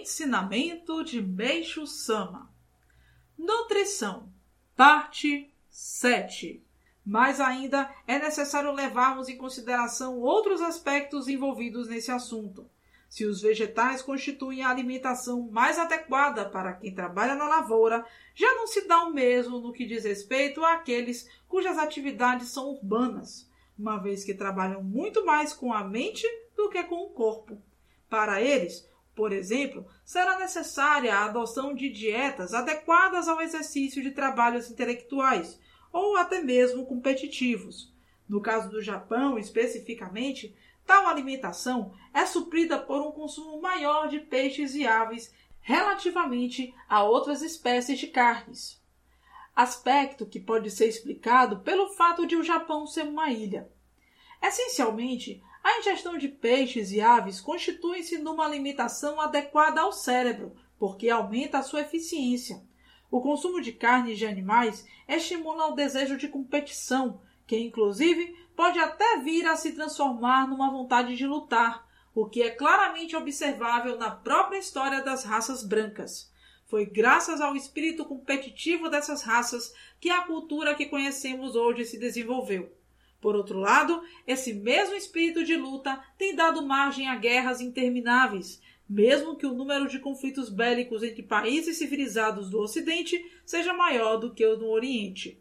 Ensinamento de Meixo Sama Nutrição Parte 7 Mas ainda é necessário levarmos em consideração outros aspectos envolvidos nesse assunto. Se os vegetais constituem a alimentação mais adequada para quem trabalha na lavoura, já não se dá o mesmo no que diz respeito àqueles cujas atividades são urbanas, uma vez que trabalham muito mais com a mente do que com o corpo. Para eles, por exemplo, será necessária a adoção de dietas adequadas ao exercício de trabalhos intelectuais ou até mesmo competitivos. No caso do Japão, especificamente, tal alimentação é suprida por um consumo maior de peixes e aves relativamente a outras espécies de carnes. Aspecto que pode ser explicado pelo fato de o Japão ser uma ilha. Essencialmente, a ingestão de peixes e aves constitui-se numa alimentação adequada ao cérebro, porque aumenta a sua eficiência. O consumo de carnes de animais estimula o desejo de competição, que inclusive pode até vir a se transformar numa vontade de lutar, o que é claramente observável na própria história das raças brancas. Foi graças ao espírito competitivo dessas raças que a cultura que conhecemos hoje se desenvolveu. Por outro lado, esse mesmo espírito de luta tem dado margem a guerras intermináveis, mesmo que o número de conflitos bélicos entre países civilizados do Ocidente seja maior do que o no Oriente.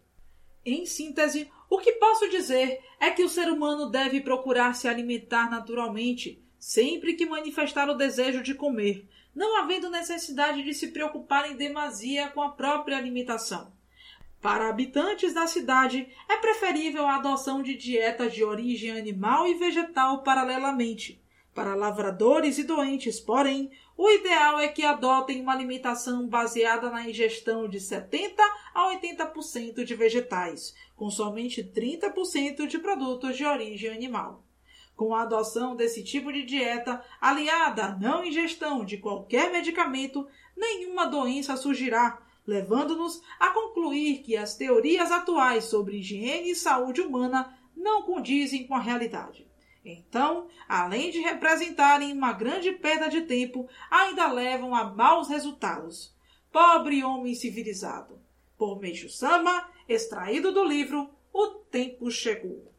Em síntese, o que posso dizer é que o ser humano deve procurar se alimentar naturalmente, sempre que manifestar o desejo de comer, não havendo necessidade de se preocupar em demasia com a própria alimentação. Para habitantes da cidade, é preferível a adoção de dietas de origem animal e vegetal paralelamente. Para lavradores e doentes, porém, o ideal é que adotem uma alimentação baseada na ingestão de 70 a 80% de vegetais, com somente 30% de produtos de origem animal. Com a adoção desse tipo de dieta, aliada à não ingestão de qualquer medicamento, nenhuma doença surgirá, levando-nos a concluir que as teorias atuais sobre higiene e saúde humana não condizem com a realidade. Então, além de representarem uma grande perda de tempo, ainda levam a maus resultados. Pobre homem civilizado. Por Meixo Sama, extraído do livro O Tempo Chegou.